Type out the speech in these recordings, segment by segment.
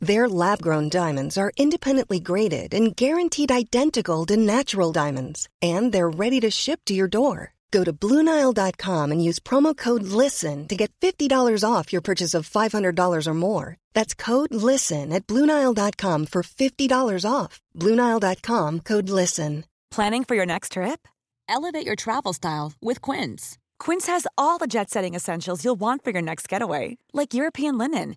Their lab grown diamonds are independently graded and guaranteed identical to natural diamonds, and they're ready to ship to your door. Go to Bluenile.com and use promo code LISTEN to get $50 off your purchase of $500 or more. That's code LISTEN at Bluenile.com for $50 off. Bluenile.com code LISTEN. Planning for your next trip? Elevate your travel style with Quince. Quince has all the jet setting essentials you'll want for your next getaway, like European linen,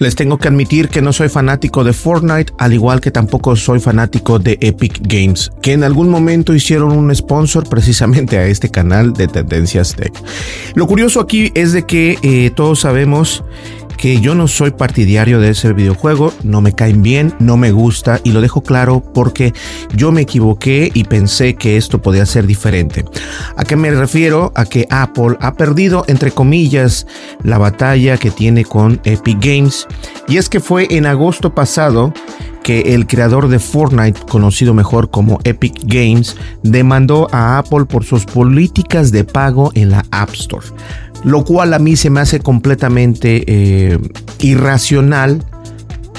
Les tengo que admitir que no soy fanático de Fortnite, al igual que tampoco soy fanático de Epic Games, que en algún momento hicieron un sponsor precisamente a este canal de Tendencias Tech. Lo curioso aquí es de que eh, todos sabemos que yo no soy partidario de ese videojuego, no me caen bien, no me gusta y lo dejo claro porque yo me equivoqué y pensé que esto podía ser diferente. ¿A qué me refiero? A que Apple ha perdido, entre comillas, la batalla que tiene con Epic Games y es que fue en agosto pasado que el creador de Fortnite, conocido mejor como Epic Games, demandó a Apple por sus políticas de pago en la App Store lo cual a mí se me hace completamente eh, irracional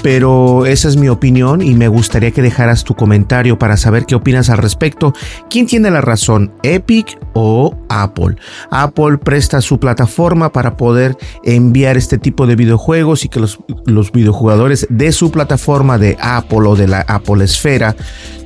pero esa es mi opinión y me gustaría que dejaras tu comentario para saber qué opinas al respecto. ¿Quién tiene la razón, Epic o Apple? Apple presta su plataforma para poder enviar este tipo de videojuegos y que los, los videojugadores de su plataforma de Apple o de la Apple Esfera,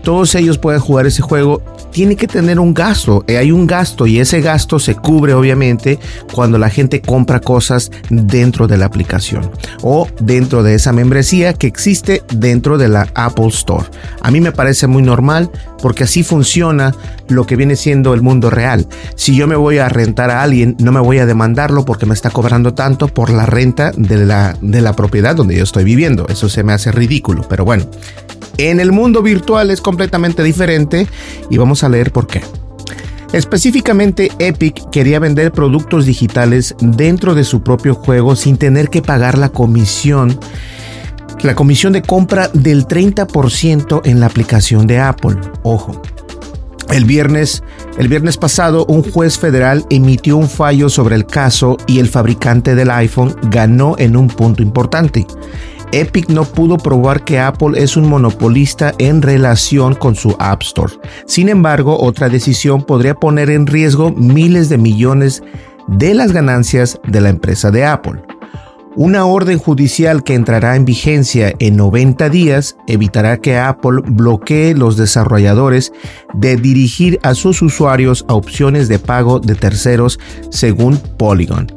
todos ellos puedan jugar ese juego. Tiene que tener un gasto, eh, hay un gasto y ese gasto se cubre obviamente cuando la gente compra cosas dentro de la aplicación o dentro de esa membresía que existe dentro de la Apple Store. A mí me parece muy normal porque así funciona lo que viene siendo el mundo real. Si yo me voy a rentar a alguien, no me voy a demandarlo porque me está cobrando tanto por la renta de la, de la propiedad donde yo estoy viviendo. Eso se me hace ridículo, pero bueno. En el mundo virtual es completamente diferente y vamos a leer por qué. Específicamente Epic quería vender productos digitales dentro de su propio juego sin tener que pagar la comisión la comisión de compra del 30% en la aplicación de Apple. Ojo. El viernes, el viernes pasado, un juez federal emitió un fallo sobre el caso y el fabricante del iPhone ganó en un punto importante. Epic no pudo probar que Apple es un monopolista en relación con su App Store. Sin embargo, otra decisión podría poner en riesgo miles de millones de las ganancias de la empresa de Apple. Una orden judicial que entrará en vigencia en 90 días evitará que Apple bloquee los desarrolladores de dirigir a sus usuarios a opciones de pago de terceros según Polygon.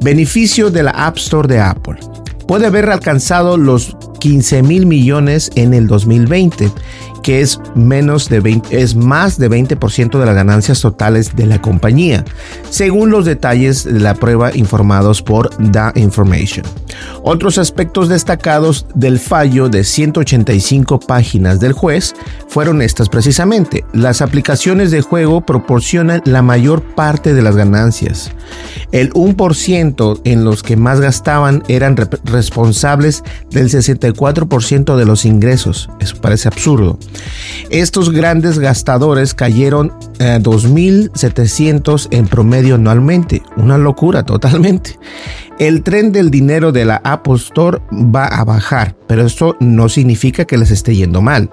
Beneficio de la App Store de Apple. Puede haber alcanzado los 15 mil millones en el 2020 que es menos de 20, es más de 20% de las ganancias totales de la compañía, según los detalles de la prueba informados por The Information. Otros aspectos destacados del fallo de 185 páginas del juez fueron estas precisamente. Las aplicaciones de juego proporcionan la mayor parte de las ganancias. El 1% en los que más gastaban eran responsables del 64% de los ingresos. Eso parece absurdo. Estos grandes gastadores cayeron eh, 2.700 en promedio anualmente. Una locura totalmente. El tren del dinero de la Apple Store va a bajar, pero esto no significa que les esté yendo mal.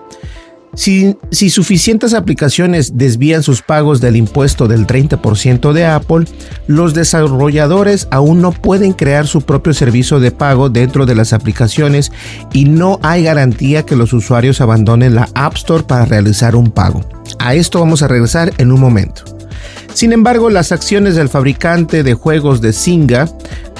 Si, suficientes aplicaciones desvían sus pagos del impuesto del 30% de Apple, los desarrolladores aún no pueden crear su propio servicio de pago dentro de las aplicaciones y no hay garantía que los usuarios abandonen la App Store para realizar un pago. A esto vamos a regresar en un momento. Sin embargo, las acciones del fabricante de juegos de Zynga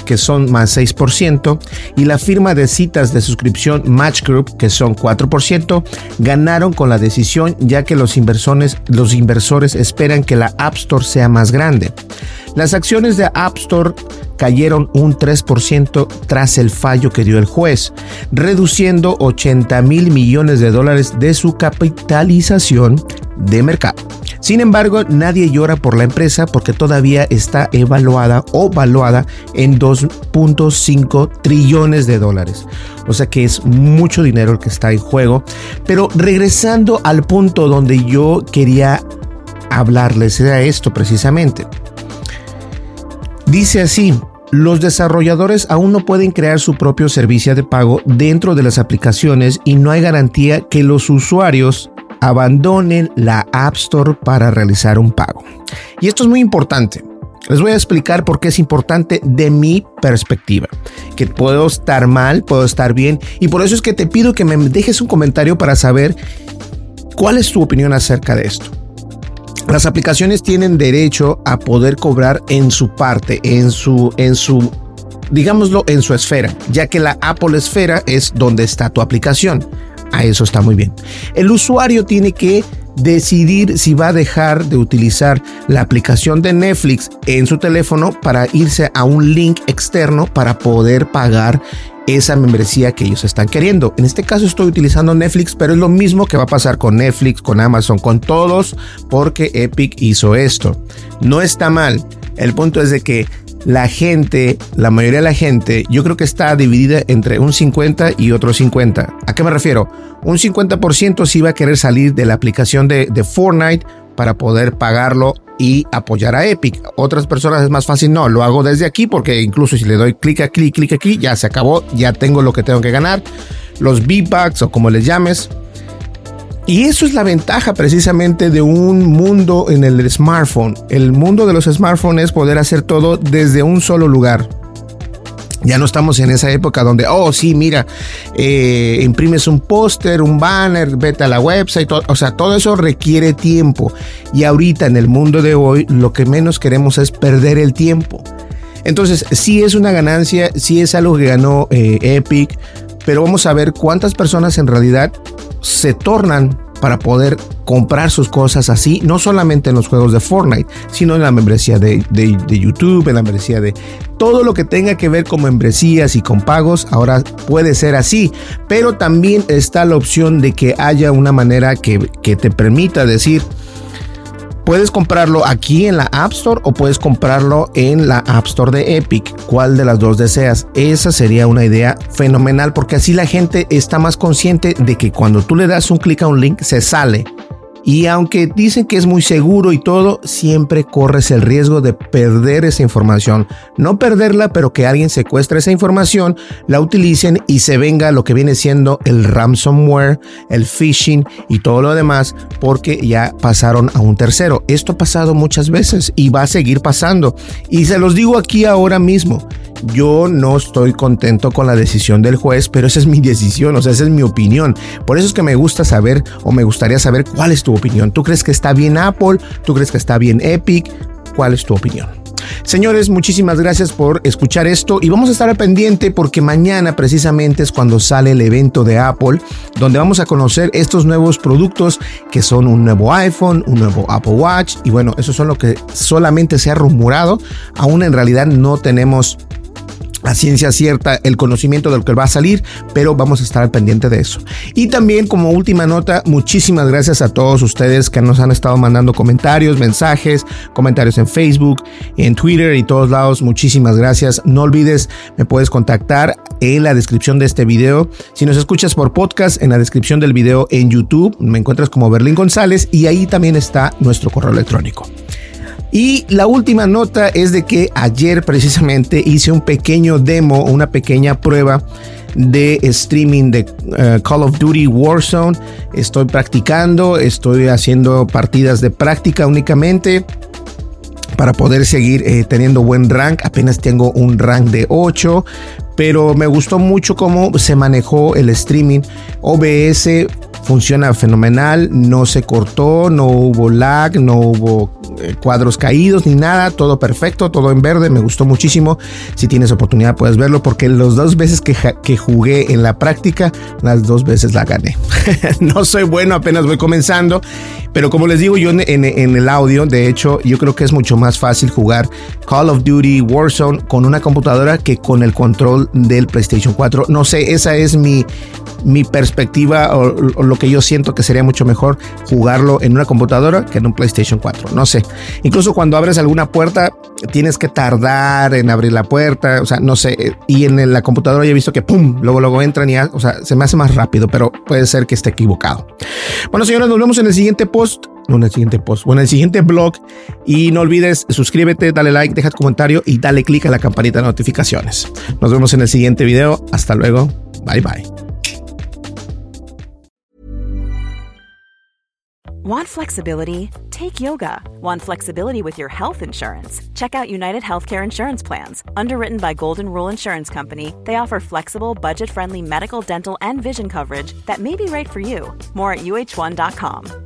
que son más 6%, y la firma de citas de suscripción Match Group, que son 4%, ganaron con la decisión ya que los inversores, los inversores esperan que la App Store sea más grande. Las acciones de App Store cayeron un 3% tras el fallo que dio el juez, reduciendo 80 mil millones de dólares de su capitalización de mercado. Sin embargo, nadie llora por la empresa porque todavía está evaluada o valuada en 2.5 trillones de dólares. O sea que es mucho dinero el que está en juego. Pero regresando al punto donde yo quería hablarles era esto precisamente. Dice así, los desarrolladores aún no pueden crear su propio servicio de pago dentro de las aplicaciones y no hay garantía que los usuarios abandonen la App Store para realizar un pago. Y esto es muy importante. Les voy a explicar por qué es importante de mi perspectiva. Que puedo estar mal, puedo estar bien. Y por eso es que te pido que me dejes un comentario para saber cuál es tu opinión acerca de esto. Las aplicaciones tienen derecho a poder cobrar en su parte, en su, en su, digámoslo, en su esfera, ya que la Apple esfera es donde está tu aplicación. A eso está muy bien. El usuario tiene que decidir si va a dejar de utilizar la aplicación de Netflix en su teléfono para irse a un link externo para poder pagar esa membresía que ellos están queriendo. En este caso estoy utilizando Netflix, pero es lo mismo que va a pasar con Netflix, con Amazon, con todos, porque Epic hizo esto. No está mal. El punto es de que la gente, la mayoría de la gente, yo creo que está dividida entre un 50 y otro 50. ¿A qué me refiero? Un 50% sí va a querer salir de la aplicación de, de Fortnite para poder pagarlo y apoyar a Epic. Otras personas es más fácil, no, lo hago desde aquí porque incluso si le doy clic aquí, clic aquí, ya se acabó, ya tengo lo que tengo que ganar. Los V-Bucks o como les llames, y eso es la ventaja precisamente de un mundo en el smartphone. El mundo de los smartphones es poder hacer todo desde un solo lugar. Ya no estamos en esa época donde, oh, sí, mira, eh, imprimes un póster, un banner, vete a la website, o sea, todo eso requiere tiempo. Y ahorita en el mundo de hoy, lo que menos queremos es perder el tiempo. Entonces, sí es una ganancia, sí es algo que ganó eh, Epic, pero vamos a ver cuántas personas en realidad se tornan para poder comprar sus cosas así, no solamente en los juegos de Fortnite, sino en la membresía de, YouTube, en la membresía de todo lo que tenga que ver con membresías y con pagos, ahora puede ser así, pero también está la opción de que haya una manera que, que te permita decir, Puedes comprarlo aquí en la App Store o puedes comprarlo en la App Store de Epic. ¿Cuál de las dos deseas? Esa sería una idea fenomenal porque así la gente está más consciente de que cuando tú le das un clic a un link se sale y aunque dicen que es muy seguro y todo, siempre corres el riesgo de perder esa información. No perderla, pero que alguien secuestre esa información, la utilicen y se venga lo que viene siendo el ransomware, el phishing y todo lo demás, porque ya pasaron a un tercero. Esto ha pasado muchas veces y va a seguir pasando. Y se los digo aquí ahora mismo. Yo no estoy contento con la decisión del juez, pero esa es mi decisión, o sea, esa es mi opinión. Por eso es que me gusta saber o me gustaría saber cuál es tu opinión. ¿Tú crees que está bien Apple? ¿Tú crees que está bien Epic? ¿Cuál es tu opinión? Señores, muchísimas gracias por escuchar esto y vamos a estar al pendiente porque mañana precisamente es cuando sale el evento de Apple, donde vamos a conocer estos nuevos productos que son un nuevo iPhone, un nuevo Apple Watch y bueno, eso son lo que solamente se ha rumorado, aún en realidad no tenemos la ciencia cierta, el conocimiento de lo que va a salir, pero vamos a estar al pendiente de eso. Y también como última nota, muchísimas gracias a todos ustedes que nos han estado mandando comentarios, mensajes, comentarios en Facebook, en Twitter y todos lados. Muchísimas gracias. No olvides, me puedes contactar en la descripción de este video. Si nos escuchas por podcast, en la descripción del video en YouTube, me encuentras como Berlín González y ahí también está nuestro correo electrónico. Y la última nota es de que ayer precisamente hice un pequeño demo, una pequeña prueba de streaming de eh, Call of Duty Warzone. Estoy practicando, estoy haciendo partidas de práctica únicamente para poder seguir eh, teniendo buen rank. Apenas tengo un rank de 8, pero me gustó mucho cómo se manejó el streaming. OBS funciona fenomenal, no se cortó, no hubo lag, no hubo eh, cuadros caídos ni nada, todo perfecto, todo en verde, me gustó muchísimo. Si tienes oportunidad puedes verlo porque las dos veces que, que jugué en la práctica, las dos veces la gané. no soy bueno, apenas voy comenzando, pero como les digo yo en, en, el audio, de hecho, yo creo que es mucho más fácil jugar Call of Duty Warzone con una computadora que con el control del PlayStation 4. No sé, esa es mi, mi perspectiva o, lo que yo siento que sería mucho mejor jugarlo en una computadora que en un PlayStation 4. No sé. Incluso cuando abres alguna puerta, tienes que tardar en abrir la puerta. O sea, no sé. Y en la computadora ya he visto que pum, luego, luego entran y o sea, se me hace más rápido, pero puede ser que esté equivocado. Bueno, señores, nos vemos en el siguiente post. En el siguiente post, bueno, en el siguiente blog. Y no olvides suscríbete, dale like, deja tu comentario y dale click a la campanita de notificaciones. Nos vemos en el siguiente video. Hasta luego. Bye bye. Want flexibility? Take yoga. Want flexibility with your health insurance? Check out United Healthcare Insurance Plans. Underwritten by Golden Rule Insurance Company, they offer flexible, budget friendly medical, dental, and vision coverage that may be right for you. More at uh1.com.